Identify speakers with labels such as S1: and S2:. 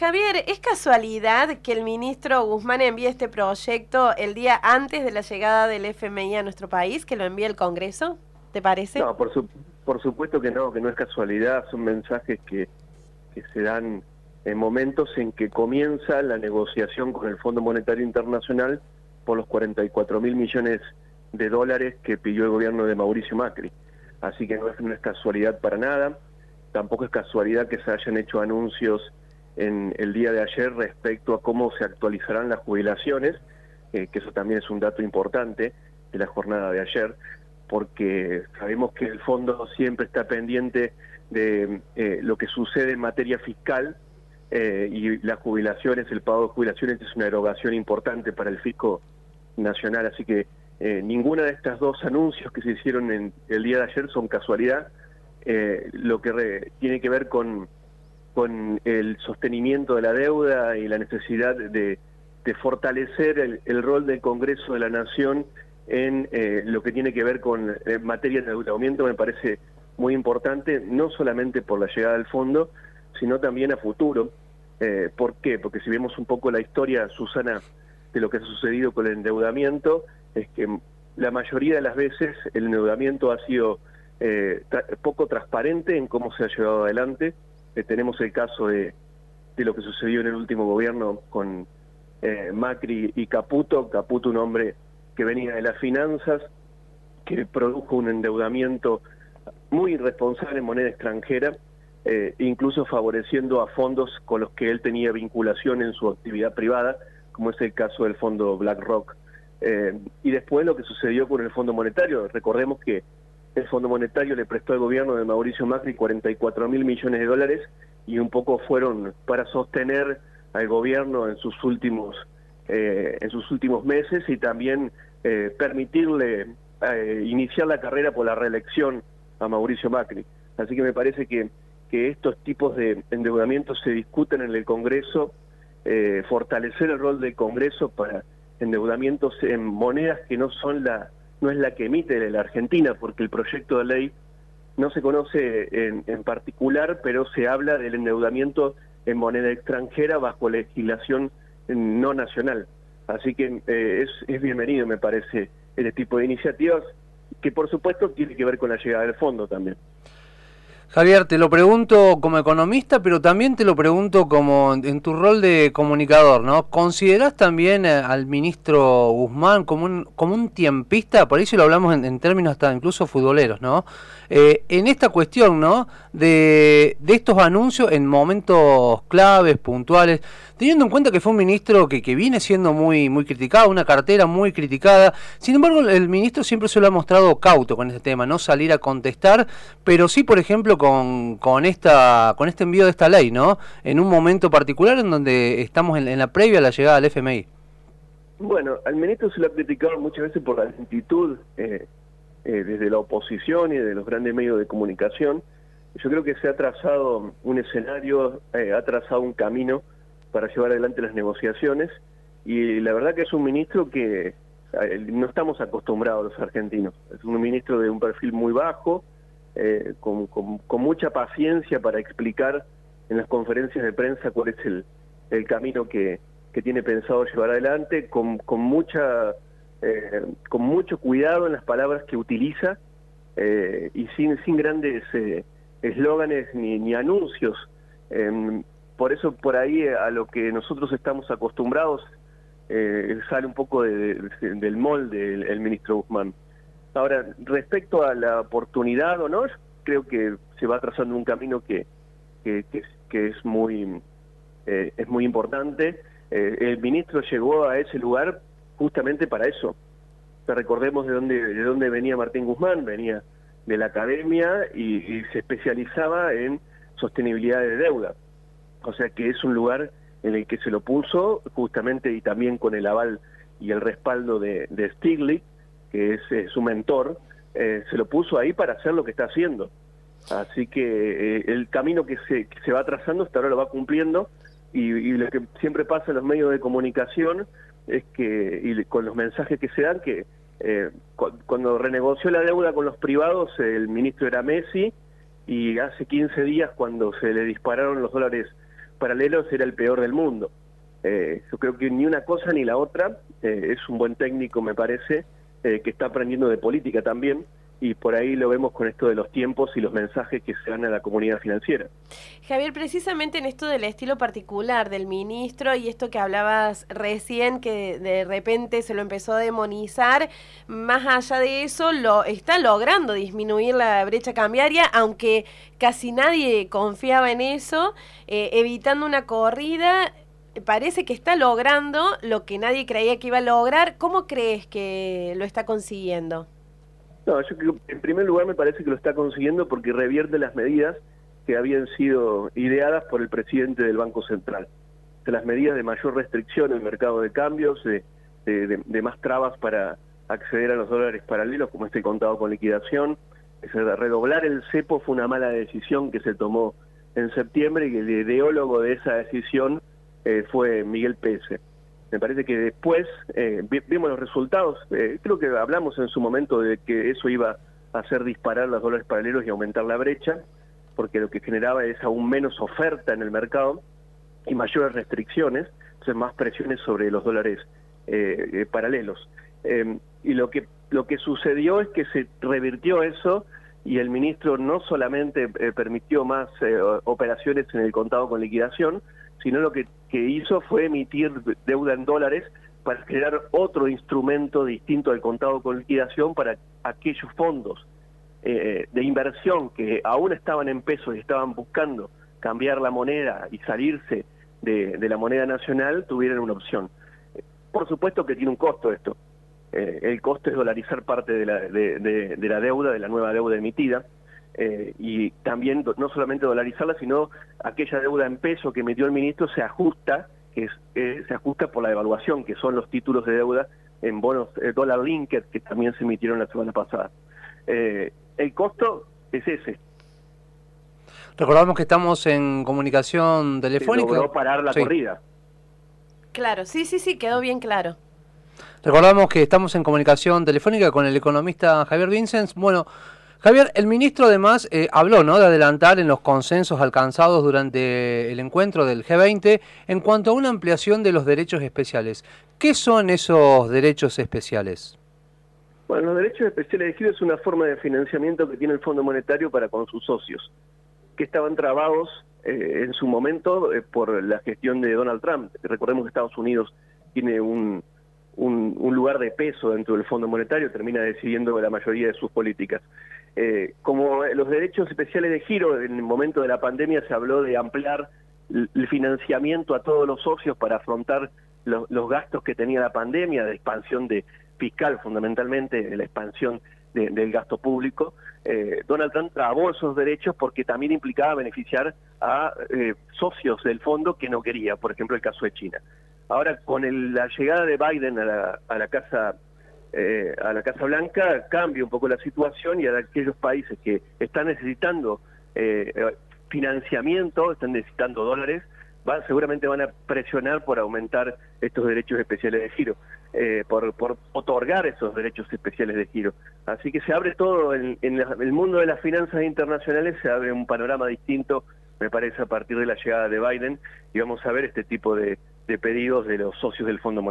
S1: Javier, ¿es casualidad que el ministro Guzmán envíe este proyecto el día antes de la llegada del FMI a nuestro país, que lo envíe el Congreso? ¿Te parece?
S2: No, por, por supuesto que no, que no es casualidad, son mensajes que, que se dan en momentos en que comienza la negociación con el Fondo Monetario Internacional por los 44 mil millones de dólares que pidió el gobierno de Mauricio Macri. Así que no es, no es casualidad para nada, tampoco es casualidad que se hayan hecho anuncios en el día de ayer respecto a cómo se actualizarán las jubilaciones, eh, que eso también es un dato importante de la jornada de ayer, porque sabemos que el fondo siempre está pendiente de eh, lo que sucede en materia fiscal eh, y las jubilaciones, el pago de jubilaciones es una erogación importante para el fisco nacional, así que ninguna de estas dos anuncios que se hicieron en el día de ayer son casualidad, lo que tiene que ver con con el sostenimiento de la deuda y la necesidad de, fortalecer el, rol del Congreso de la Nación en eh, lo que tiene que ver con eh, materia de endeudamiento me parece muy importante, no solamente por la llegada del fondo, sino también a futuro. Eh, ¿Por qué? Porque si vemos un poco la historia, Susana, de lo que ha sucedido con el endeudamiento, es que la mayoría de las veces el endeudamiento ha sido poco transparente en cómo se ha llevado adelante, eh, tenemos el caso de, de, lo que sucedió en el último gobierno con eh, Macri y Caputo. Caputo, un hombre que venía de las finanzas, que produjo un endeudamiento muy irresponsable en moneda extranjera, eh, incluso favoreciendo a fondos con los que él tenía vinculación en su actividad privada, como es el caso del fondo BlackRock. y después lo que sucedió con el Fondo Monetario. Recordemos que el Fondo Monetario le prestó al gobierno de Mauricio Macri 44 mil millones de dólares y un poco fueron para sostener al gobierno en sus últimos eh, en sus últimos meses y también eh, permitirle eh, iniciar la carrera por la reelección a Mauricio Macri. Así que me parece que, que estos tipos de endeudamientos se discuten en el Congreso, fortalecer el rol del Congreso para endeudamientos en monedas que no son la no es la que emite la Argentina, porque el proyecto de ley no se conoce en, particular, pero se habla del endeudamiento en moneda extranjera bajo legislación no nacional. Así que eh, es, es bienvenido, me parece, este tipo de iniciativas, que por supuesto tiene que ver con la llegada del fondo también.
S3: Javier, te lo pregunto como economista, pero también te lo pregunto como en tu rol de comunicador, ¿no? ¿Considerás también eh, al ministro Guzmán como un, como un tiempista? Por si lo hablamos en, términos hasta incluso futboleros, ¿no? Eh, en esta cuestión, ¿no? De, de, estos anuncios en momentos claves, puntuales, teniendo en cuenta que fue un ministro que, que viene siendo muy, muy criticado, una cartera muy criticada. Sin embargo, el ministro siempre se lo ha mostrado cauto con este tema, no salir a contestar, pero sí, por ejemplo, con, con, esta, con este envío de esta ley, ¿no? En un momento particular en donde estamos en, la previa a la llegada del FMI.
S2: Bueno, al ministro se lo ha criticado muchas veces por la lentitud eh, eh, desde la oposición y de los grandes medios de comunicación. Yo creo que se ha trazado un escenario, eh, ha trazado un camino para llevar adelante las negociaciones y la verdad que es un ministro que no estamos acostumbrados los argentinos. Es un ministro de un perfil muy bajo, eh, con, mucha paciencia para explicar en las conferencias de prensa cuál es el, camino que, tiene pensado llevar adelante, eh, con mucho cuidado en las palabras que utiliza eh, y sin, sin grandes eslóganes ni, ni, anuncios. Por eso por ahí a lo que nosotros estamos acostumbrados sale un poco del molde el ministro Guzmán. Ahora, respecto a la oportunidad o no, creo que se va trazando un camino que, que, es muy eh, es muy importante. Eh, el ministro llegó a ese lugar justamente para eso. recordemos de dónde, de dónde venía Martín Guzmán, venía de la academia y, se especializaba en sostenibilidad de deuda. O sea que es un lugar en el que se lo puso justamente y también con el aval y el respaldo de, de Stiglitz que es eh, su mentor, eh, se lo puso ahí para hacer lo que está haciendo. Así que eh, el camino que se, se va trazando hasta ahora lo va cumpliendo y, lo que siempre pasa en los medios de comunicación es que, y con los mensajes que se dan, que cuando renegoció la deuda con los privados, el ministro era Messi y hace 15 días cuando se le dispararon los dólares paralelos era el peor del mundo. Eh, yo creo que ni una cosa ni la otra. Eh, es un buen técnico, me parece, que está aprendiendo de política también y por ahí lo vemos con esto de los tiempos y los mensajes que se dan a la comunidad financiera.
S1: Javier, precisamente en esto del estilo particular del ministro y esto que hablabas recién, que de repente se lo empezó a demonizar, más allá de eso, lo está logrando disminuir la brecha cambiaria, aunque casi nadie confiaba en eso, eh, evitando una corrida parece que está logrando lo que nadie creía que iba a lograr. ¿Cómo crees que lo está consiguiendo?
S2: No, yo creo en primer lugar me parece que lo está consiguiendo porque revierte las medidas que habían sido ideadas por el presidente del Banco Central. Las medidas de mayor restricción en el mercado de cambios, de, más trabas para acceder a los dólares paralelos, como este contado con liquidación. redoblar el cepo fue una mala decisión que se tomó en septiembre y el ideólogo de esa decisión eh, fue Miguel Pese. Me parece que después eh, vimos los resultados, eh, creo que hablamos en su momento de que eso iba a hacer disparar los dólares paralelos y aumentar la brecha, porque lo que generaba es aún menos oferta en el mercado y mayores restricciones, entonces más presiones sobre los dólares eh, paralelos. y lo que, lo que sucedió es que se revirtió eso y el ministro no solamente permitió más operaciones en el contado con liquidación, sino lo que, hizo fue emitir deuda en dólares para crear otro instrumento distinto al contado con liquidación para aquellos fondos eh, de inversión que aún estaban en pesos y estaban buscando cambiar la moneda y salirse de, la moneda nacional, tuvieran una opción. Por supuesto que tiene un costo esto. Eh, el costo es dolarizar parte de la, de la deuda, de la nueva deuda emitida. Eh, y también no solamente dolarizarla, sino aquella deuda en peso que emitió el ministro se ajusta, que es, eh, se ajusta por la devaluación, que son los títulos de deuda en bonos eh, dólar linked que también se emitieron la semana pasada. el costo es ese.
S3: Recordamos que estamos en comunicación telefónica.
S2: Se logró parar la corrida.
S1: Claro, sí, sí, sí, quedó bien claro.
S3: Recordamos que estamos en comunicación telefónica con el economista Javier Vincent. Bueno, Javier, el ministro además eh, habló ¿no? de adelantar en los consensos alcanzados durante el encuentro del G20 en cuanto a una ampliación de los derechos especiales. ¿Qué son esos derechos especiales?
S2: Bueno, los derechos especiales de giro es una forma de financiamiento que tiene el Fondo Monetario para con sus socios, que estaban trabados eh, en su momento eh, por la gestión de Donald Trump. Recordemos que Estados Unidos tiene un, un, lugar de peso dentro del Fondo Monetario, termina decidiendo la mayoría de sus políticas. Eh, como los derechos especiales de giro, en el momento de la pandemia se habló de ampliar el financiamiento a todos los socios para afrontar los gastos que tenía la pandemia, de expansión de fiscal fundamentalmente, de la expansión del gasto público. Eh, Donald Trump trabó esos derechos porque también implicaba beneficiar a eh, socios del fondo que no quería, por ejemplo el caso de China. Ahora, con la llegada de Biden a la Casa eh, a la Casa Blanca cambia un poco la situación y a aquellos países que están necesitando eh, financiamiento, están necesitando dólares, seguramente van a presionar por aumentar estos derechos especiales de giro, eh, por, por, otorgar esos derechos especiales de giro. Así que se abre todo, en, el mundo de las finanzas internacionales se abre un panorama distinto, me parece, a partir de la llegada de Biden, y vamos a ver este tipo de, de pedidos de los socios del Fondo Monetario.